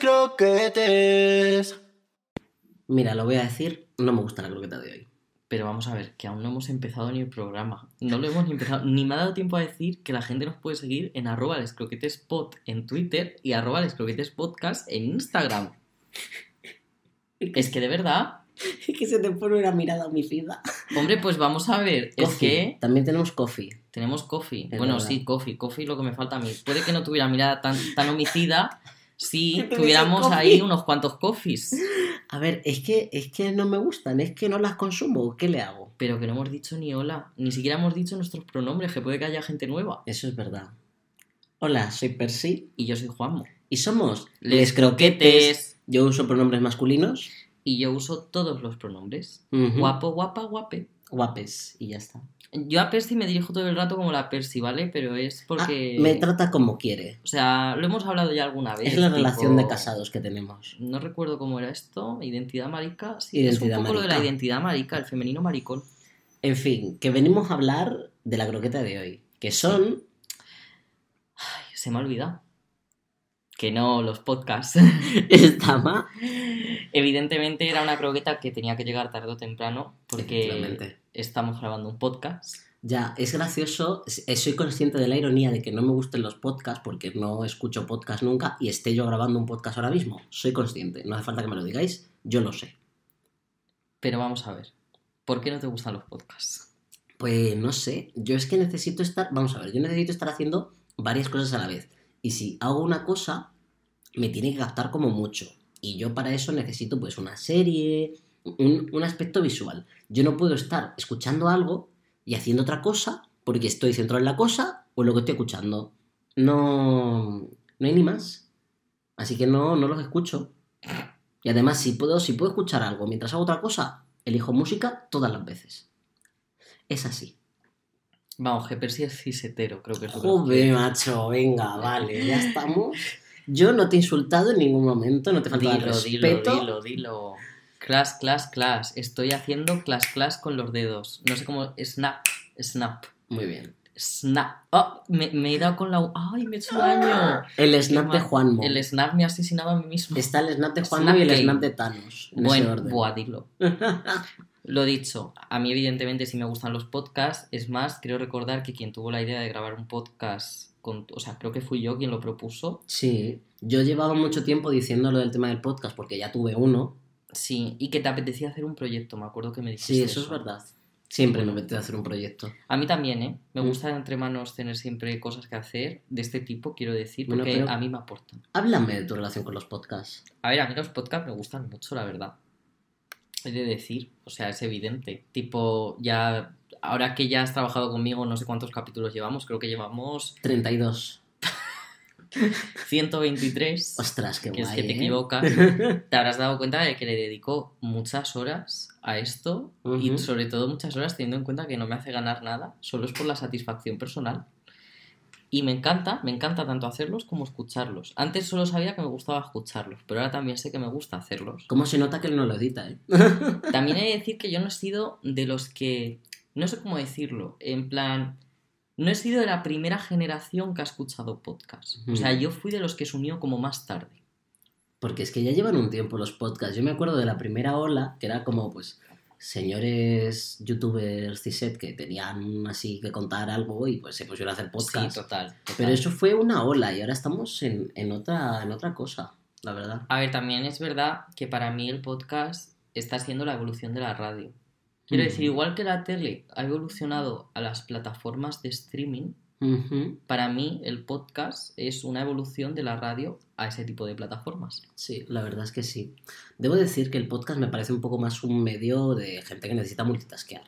croquetes. Mira, lo voy a decir, no me gusta la croqueta de hoy. Pero vamos a ver, que aún no hemos empezado ni el programa. No lo hemos ni empezado. Ni me ha dado tiempo a decir que la gente nos puede seguir en arroba lescroquetespod en Twitter y arroba lescroquetespodcast en Instagram. Es que de verdad. Es que se te pone una mirada homicida. Hombre, pues vamos a ver. Es que También tenemos coffee. tenemos coffee. Es bueno, verdad. sí, coffee. Coffee lo que me falta a mí. Puede que no tuviera mirada tan, tan homicida si tuviéramos ahí unos cuantos coffees. A ver, es que, es que no me gustan, es que no las consumo. ¿Qué le hago? Pero que no hemos dicho ni hola. Ni siquiera hemos dicho nuestros pronombres, que puede que haya gente nueva. Eso es verdad. Hola, soy Percy Y yo soy Juanmo. y somos Les Croquetes. Yo uso pronombres masculinos. Y yo uso todos los pronombres. Guapo, guapa, guape. Guapes y ya está. Yo a Percy me dirijo todo el rato como la Percy, ¿vale? Pero es porque... Ah, me trata como quiere. O sea, lo hemos hablado ya alguna vez. Es la tipo- relación de casados que tenemos. No recuerdo cómo era esto. Identidad marica. Sí, Identidad es un poco lo de la identidad marica, el femenino maricón. En fin, que venimos a hablar de la croqueta de hoy. Que son. Ay, se me ha olvidado. Que no, los podcasts. Esta ma. Evidentemente era una croqueta que tenía que llegar tarde o temprano porque estamos grabando un podcast. Ya, es gracioso. eh, Soy consciente de la ironía de que no me gusten los podcasts porque no escucho podcast nunca y esté yo grabando un podcast ahora mismo. Soy consciente. No hace falta que me lo digáis. Yo lo sé. Pero vamos a ver. ¿Por qué no te gustan los podcasts? Pues no sé. Yo es que necesito estar. Vamos a ver, yo necesito estar haciendo varias cosas a la vez. Y si hago una cosa, me tiene que captar como mucho. Y yo para eso necesito pues una serie, un, un aspecto visual. Yo no puedo estar escuchando algo y haciendo otra cosa porque estoy centrado en la cosa o en lo que estoy escuchando. No, no hay ni más. Así que no, no los escucho. Y además, si puedo, si puedo escuchar algo mientras hago otra cosa, elijo música todas las veces. Es así. Vamos, que Percy es cisetero, creo que es lo que Joder, macho, venga, vale, ya estamos. Yo no te he insultado en ningún momento, no te falta Dilo, dilo, respeto. dilo, dilo. Class, class, class. Estoy haciendo class, class con los dedos. No sé cómo. Snap, snap, Muy bien. snap. Oh, me, me he dado con la. ¡Ay, me he hecho daño! El Qué snap de. Juanmo. El snap me ha asesinado a mí mismo. Está el snap de Juanmo y el snap de Thanos. En ese Bueno, orden. buah, dilo. Lo dicho, a mí evidentemente sí me gustan los podcasts. Es más, creo recordar que quien tuvo la idea de grabar un podcast, con, o sea, creo que fui yo quien lo propuso. Sí, yo llevaba mucho tiempo diciendo lo del tema del podcast porque ya tuve uno. Sí, y que te apetecía hacer un proyecto, me acuerdo que me dijiste. Sí, eso es verdad. Siempre me apetece hacer un proyecto. A mí también, ¿eh? Me Mm. gusta entre manos tener siempre cosas que hacer de este tipo, quiero decir, porque a mí me aportan. Háblame de tu relación con los podcasts. A ver, a mí los podcasts me gustan mucho, la verdad. He de decir, o sea, es evidente. Tipo, ya, ahora que ya has trabajado conmigo, no sé cuántos capítulos llevamos, creo que llevamos 32. 123. Ostras, qué que guay. es que te ¿eh? equivocas. Te habrás dado cuenta de que le dedico muchas horas a esto y sobre todo muchas horas teniendo en cuenta que no me hace ganar nada, solo es por la satisfacción personal. Y me encanta, me encanta tanto hacerlos como escucharlos. Antes solo sabía que me gustaba escucharlos, pero ahora también sé que me gusta hacerlos. ¿Cómo se nota que él no lo edita, eh? También he de decir que yo no he sido de los que, no sé cómo decirlo, en plan, no he sido de la primera generación que ha escuchado podcast. O sea, yo fui de los que se unió como más tarde. Porque es que ya llevan un tiempo los podcasts. Yo me acuerdo de la primera ola, que era como, pues, señores youtubers CISET que tenían así que contar algo y pues se pusieron a hacer podcast. Sí, total. total. Pero eso fue una ola y ahora estamos en, en otra, en otra cosa, la verdad. A ver, también es verdad que para mí el podcast está siendo la evolución de la radio. Quiero Ujú. decir, igual que la tele ha evolucionado a las plataformas de streaming, Para mí el podcast es una evolución de la radio a ese tipo de plataformas. Sí, la verdad es que sí. Debo decir que el podcast me parece un poco más un medio de gente que necesita multitaskear.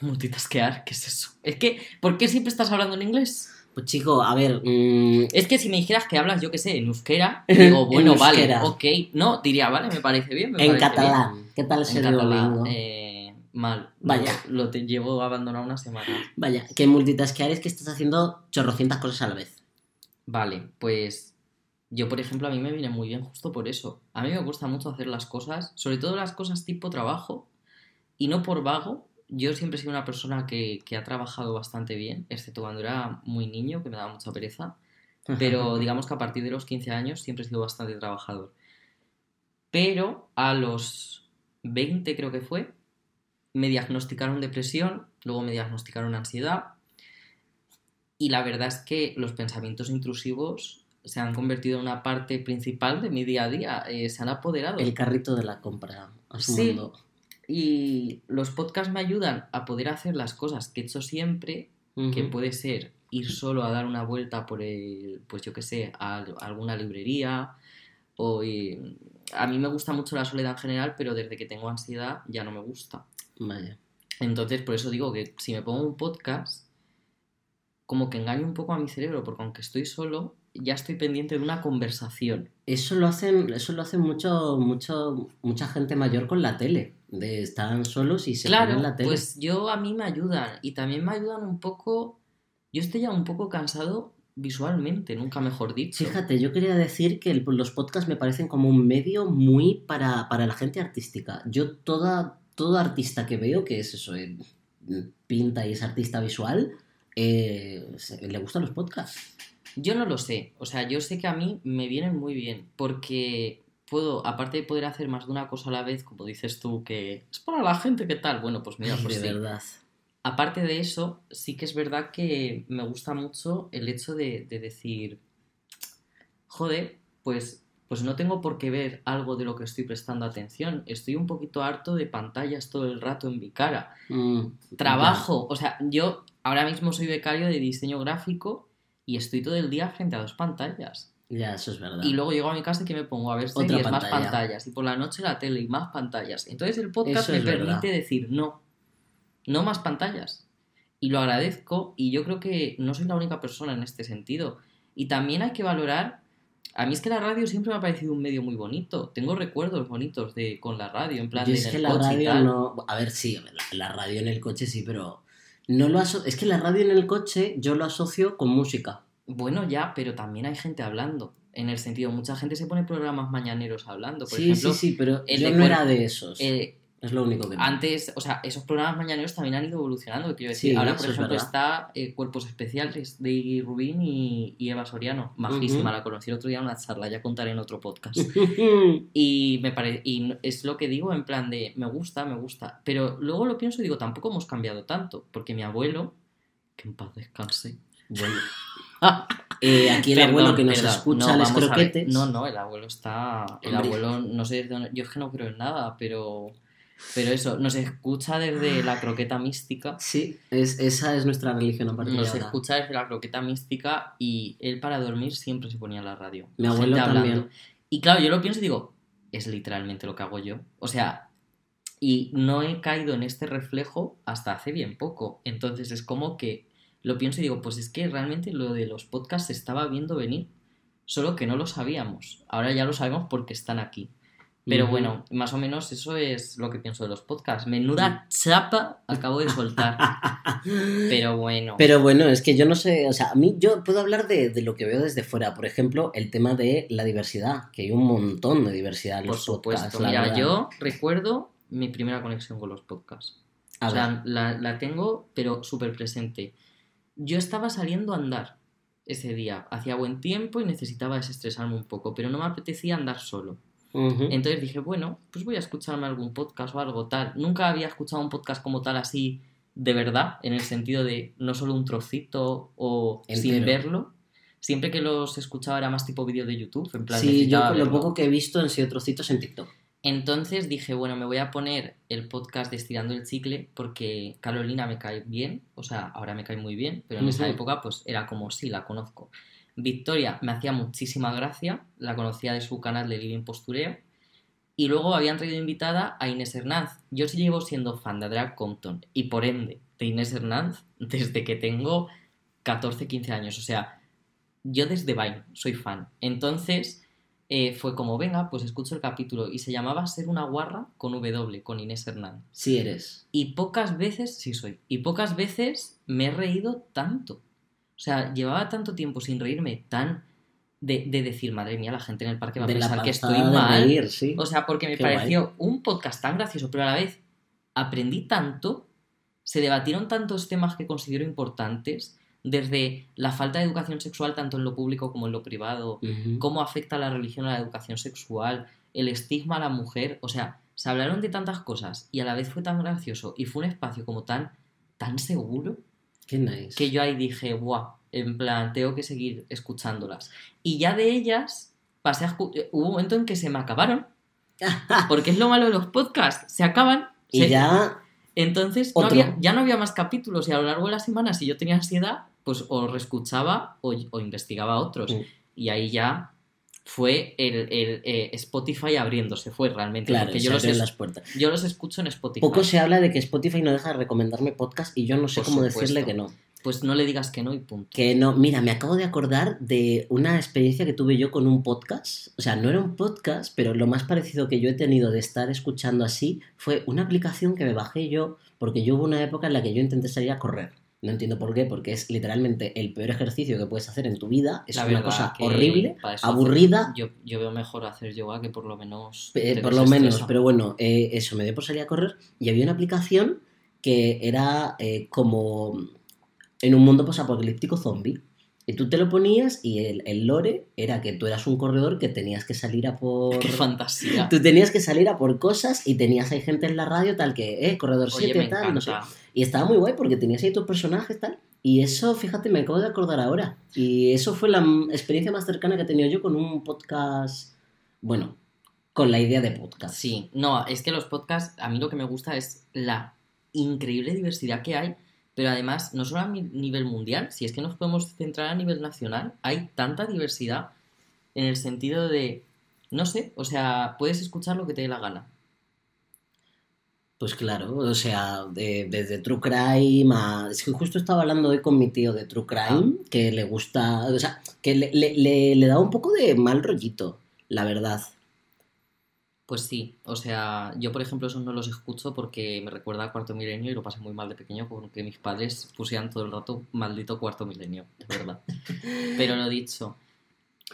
Multitaskear, ¿qué es eso? Es que, ¿por qué siempre estás hablando en inglés? Pues chico, a ver, mm, Es que si me dijeras que hablas, yo qué sé, en euskera, digo, En bueno, vale, ok. No, diría, vale, me parece bien. me en parece catalán. ¿Qué tal En catalán, eh, mal. Vaya. Lo, lo te llevo abandonado una semana. Vaya, que multitaskear es que estás haciendo chorrocientas cosas a la vez. Vale, pues yo, por ejemplo, a mí me viene muy bien justo por eso. A mí me gusta mucho hacer las cosas, sobre todo las cosas tipo trabajo, y no por vago. Yo siempre he sido una persona que, que ha trabajado bastante bien, excepto cuando era muy niño, que me daba mucha pereza. pero digamos que a partir de los 15 años siempre he sido bastante trabajador. Pero a los 20 creo que fue, me diagnosticaron depresión, luego me diagnosticaron ansiedad y la verdad es que los pensamientos intrusivos se han convertido en una parte principal de mi día a día, eh, se han apoderado. El carrito de la compra a su Sí. mundo. Y los podcasts me ayudan a poder hacer las cosas que he hecho siempre, que puede ser ir solo a dar una vuelta por el, pues yo qué sé, a, a alguna librería. O eh, a mí me gusta mucho la soledad en general, pero desde que tengo ansiedad ya no me gusta. Vaya. Entonces, por eso digo que si me pongo un podcast, como que engaño un poco a mi cerebro, porque aunque estoy solo, ya estoy pendiente de una conversación. Eso lo hacen, eso lo hacen mucho, mucho, mucha gente mayor con la tele. De están solos y se claro, ponen la tele. pues yo a mí me ayudan y también me ayudan un poco. Yo estoy ya un poco cansado visualmente, nunca mejor dicho. Fíjate, yo quería decir que el- los podcasts me parecen como un medio muy para, para la gente artística. Yo toda, todo artista que veo, que es eso, eh, pinta y es artista visual, eh, le gustan los podcasts. Yo no lo sé, o sea, yo sé que a mí me vienen muy bien porque puedo, aparte de poder hacer más de una cosa a la vez, como dices tú, que es para la gente que tal, bueno, pues mira, pues de sí. verdad. Aparte de eso, sí que es verdad que me gusta mucho el hecho de, de decir, joder, pues, pues no tengo por qué ver algo de lo que estoy prestando atención. Estoy un poquito harto de pantallas todo el rato en mi cara. Mm, Trabajo, o sea, yo ahora mismo soy becario de diseño gráfico y estoy todo el día frente a dos pantallas. Ya, eso es verdad. Y luego llego a mi casa y que me pongo a ver series, más pantalla. pantallas. Y por la noche la tele y más pantallas. Entonces el podcast me permite verdad. decir no, no más pantallas. Y lo agradezco y yo creo que no soy la única persona en este sentido. Y también hay que valorar, a mí es que la radio siempre me ha parecido un medio muy bonito. Tengo recuerdos bonitos de con la radio, en plan Yo de es en que el la coche y radio tal. no. A ver, sí, la, la radio en el coche sí, pero. No lo aso... Es que la radio en el coche yo lo asocio con música. Bueno, ya, pero también hay gente hablando. En el sentido, mucha gente se pone programas mañaneros hablando. Por sí, ejemplo, sí, sí, pero el yo no era de esos. eh, es lo único que. Antes, o sea, esos programas mañaneros también han ido evolucionando. Quiero decir, Sí, ahora, por es ejemplo, verdad. está eh, Cuerpos Especiales de Iggy Rubín y, y Eva Soriano. Majísima, Ujú. la conocí el otro día en una charla, ya contaré en otro podcast. Y me parece, y es lo que digo en plan de me gusta, me gusta. Pero luego lo pienso y digo, tampoco hemos cambiado tanto. Porque mi abuelo, que en paz descanse. Bueno. Eh, aquí el Perdón, abuelo que nos perdón. escucha No, ver. croquetes. No, no, el abuelo está. El Hombre. abuelo, no sé Yo es que no creo en nada, pero. Pero eso, nos escucha desde la croqueta mística. Sí, es, esa es nuestra religión a partir de Nos ahora. escucha desde la croqueta mística y él para dormir siempre se ponía la radio. Mi abuelo hablando. también. Y claro, yo lo pienso y digo, es literalmente lo que hago yo. O sea, y no he caído en este reflejo hasta hace bien poco. Entonces es como que lo pienso y digo, pues es que realmente lo de los podcasts se estaba viendo venir, solo que no lo sabíamos. Ahora ya lo sabemos porque están aquí. Pero bueno, más o menos eso es lo que pienso de los podcasts. Menuda chapa acabo de soltar. Pero bueno. Pero bueno, es que yo no sé, o sea, a mí yo puedo hablar de, de lo que veo desde fuera. Por ejemplo, el tema de la diversidad, que hay un montón de diversidad en Por los supuesto, podcasts. la mira, verdad. yo recuerdo mi primera conexión con los podcasts. A o ver, sea, la, la tengo, pero súper presente. Yo estaba saliendo a andar ese día. Hacía buen tiempo y necesitaba desestresarme un poco, pero no me apetecía andar solo. Entonces dije, bueno, pues voy a escucharme algún podcast o algo tal. Nunca había escuchado un podcast como tal así de verdad, en el sentido de no solo un trocito o sin verlo. Siempre que los escuchaba era más tipo vídeo de YouTube, en plan Sí, yo lo poco que he visto han sido trocitos en TikTok. Entonces dije, bueno, me voy a poner el podcast de Estirando el Chicle porque Carolina me cae bien, o sea, ahora me cae muy bien, pero en esa época pues era como, sí, la conozco. Victoria me hacía muchísima gracia, la conocía de su canal de Living Postureo. Y luego habían traído invitada a Inés Hernández. Yo sí llevo siendo fan de Adrián Compton y por ende de Inés Hernández desde que tengo 14, 15 años. O sea, yo desde Vine soy fan. Entonces eh, fue como, venga, pues escucho el capítulo. Y se llamaba Ser una guarra con W, con Inés Hernández. Sí eres. Y pocas veces, sí soy, y pocas veces me he reído tanto. O sea, llevaba tanto tiempo sin reírme tan de, de decir, madre mía, la gente en el parque va a de pensar que estoy mal. reír, sí. O sea, porque me Qué pareció un podcast tan gracioso, pero a la vez aprendí tanto, se debatieron tantos temas que considero importantes, desde la falta de educación sexual tanto en lo público como en lo privado, cómo afecta la religión a la educación sexual, el estigma a la mujer, o sea, se hablaron de tantas cosas y a la vez fue tan gracioso y fue un espacio como tan, tan seguro Qué nice. que yo ahí dije, guau, en plan, tengo que seguir escuchándolas. Y ya de ellas pasé a eh, hubo un momento en que se me acabaron, porque es lo malo de los podcasts, se acaban. y se- ya. Entonces no Otro. había- ya no había más capítulos y a lo largo de la semana, si yo tenía ansiedad, pues o reescuchaba o, o investigaba otros. Mm. Y ahí ya fue el, el, eh, Spotify abriéndose, fue realmente. Claro, porque yo los, las puertas. yo los escucho en Spotify. Poco se habla de que Spotify no deja de recomendarme podcast y yo no sé Por cómo supuesto. decirle que no. Pues no le digas que no y punto. Que no, mira, me acabo de acordar de una experiencia que tuve yo con un podcast. O sea, no era un podcast, pero lo más parecido que yo he tenido de estar escuchando así fue una aplicación que me bajé yo, porque yo hubo una época en la que yo intenté salir a correr. No entiendo por qué, porque es literalmente el peor ejercicio que puedes hacer en tu vida. Es La una cosa horrible, aburrida. yo, yo veo mejor hacer yoga que por lo menos. Eh, por lo menos, pero bueno, eh, eso, me dio por salir a correr y había una aplicación que era eh, como en un mundo posapocalíptico zombie. Y tú te lo ponías y el, el lore era que tú eras un corredor que tenías que salir a por... Qué fantasía. Tú tenías que salir a por cosas y tenías ahí gente en la radio tal que, eh, corredor Oye, 7, me tal, no sé. Y estaba muy guay porque tenías ahí tus personajes tal. Y eso, fíjate, me acabo de acordar ahora. Y eso fue la experiencia más cercana que he tenido yo con un podcast, bueno, con la idea de podcast. Sí, no, es que los podcasts, a mí lo que me gusta es la increíble diversidad que hay, pero además, no solo a nivel mundial, si es que nos podemos centrar a nivel nacional, hay tanta diversidad en el sentido de, no sé, o sea, puedes escuchar lo que te dé la gana. Pues claro, o sea, de- desde True Crime a... Es que justo estaba hablando hoy con mi tío de True Crime, que le gusta... O sea, que le, le, le- le da un poco de mal rollito, la verdad. Pues sí, o sea, yo por ejemplo esos no los escucho porque me recuerda a Cuarto Milenio y lo pasé muy mal de pequeño porque mis padres pusieran todo el rato maldito Cuarto Milenio, de verdad. Pero lo dicho,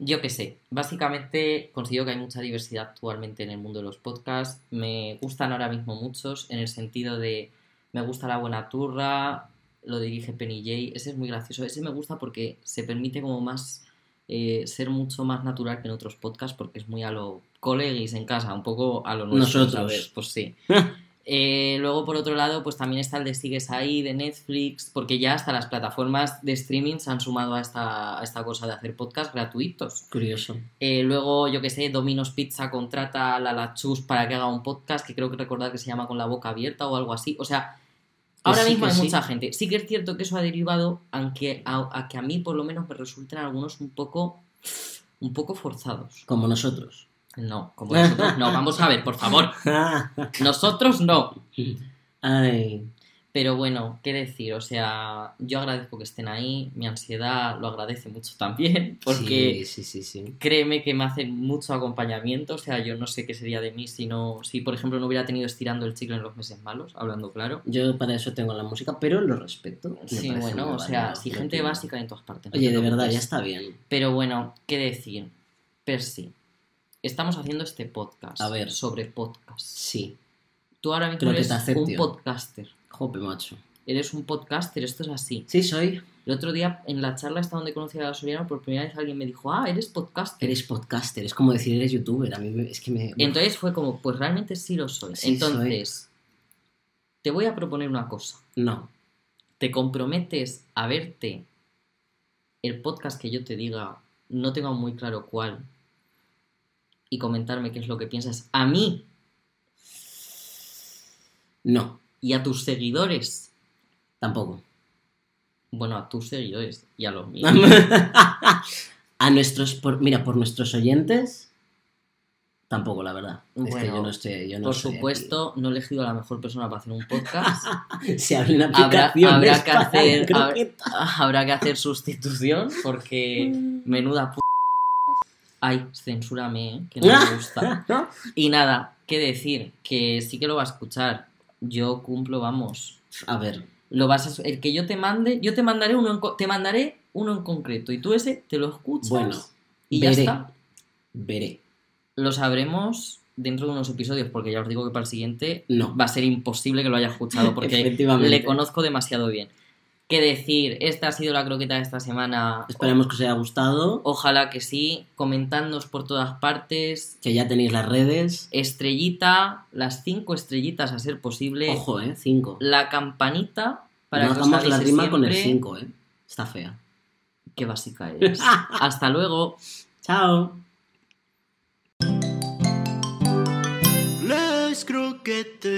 yo qué sé, básicamente considero que hay mucha diversidad actualmente en el mundo de los podcasts, me gustan ahora mismo muchos en el sentido de me gusta La Buena Turra, lo dirige Penny J, ese es muy gracioso, ese me gusta porque se permite como más eh, ser mucho más natural que en otros podcasts porque es muy a lo colegis en casa, un poco a lo nuestro, Nosotros. ¿sabes? Pues sí. Eh, luego, por otro lado, pues también está el de Sigues ahí, de Netflix, porque ya hasta las plataformas de streaming se han sumado a esta, a esta cosa de hacer podcasts gratuitos. Curioso. Eh, luego, yo que sé, Domino's Pizza contrata a la Lachus para que haga un podcast, que creo que recordar que se llama Con la boca abierta o algo así. O sea, ahora sí mismo hay sí. mucha gente. Sí que es cierto que eso ha derivado aunque a, a que a mí por lo menos me resulten algunos un poco, un poco forzados. Como nosotros. No, como nosotros no. Vamos a ver, por favor. Nosotros no. Ay, Pero bueno, qué decir, o sea, yo agradezco que estén ahí, mi ansiedad lo agradece mucho también, porque sí, sí, sí, créeme que me hacen mucho acompañamiento, o sea, yo no sé qué sería de mí si no, si por ejemplo no hubiera tenido estirando el chicle en los meses malos, hablando claro. Yo para eso tengo la música, pero lo respeto. Sí, bueno, o sea, si gente básica en todas partes. no Oye, de verdad, ya está bien. Pero bueno, qué decir, Percy, estamos haciendo este podcast A ver. sobre podcast. Sí. Tú ahora mismo eres un podcaster, Jope, macho. eres un podcaster, esto es así. Sí, soy. El otro día, en la charla esta donde conocí a Soriano, por primera vez alguien me dijo, ah, eres podcaster. Eres podcaster, es como decir eres youtuber. A mí es que me. Entonces fue como, pues realmente sí lo soy. Sí Entonces, te voy a proponer una cosa. No. ¿Te comprometes a verte el podcast que yo te diga, no tengo muy claro cuál, y comentarme qué es lo que piensas a mí No. Y a tus seguidores? Tampoco. Bueno, a tus seguidores y a los míos. a nuestros. Por, mira, por nuestros oyentes. Tampoco, la verdad. es que yo no estoy. Yo no Por supuesto, no he elegido a la mejor persona para hacer un podcast. Se abre una Habrá- aplicación. habrá que hacer- croquetas. Habrá que hacer sustitución porque menuda p... Ay, censúrame, ¿eh? que no me gusta. Y nada, qué decir, que sí que lo va a escuchar. Yo cumplo, vamos. A ver. Lo vas a- el que yo te mande, yo te mandaré uno en, te mandaré uno en concreto y tú ese te lo escuchas Bueno, y ya está. Veré. Lo sabremos dentro de unos episodios porque ya os digo que para el siguiente No. va a ser imposible que lo haya escuchado porque le conozco demasiado bien. Qué decir. Esta ha sido la croqueta de esta semana. Esperemos que os haya gustado. Ojalá que sí. Comentadnos por todas partes. Que ya tenéis las redes. Estrellita, las cinco estrellitas a ser posible. Ojo, eh, cinco. La campanita para no que os hagamos la rima con el. 5, eh. Está fea. Qué básica eres. Hasta luego. Chao. Les croquettes.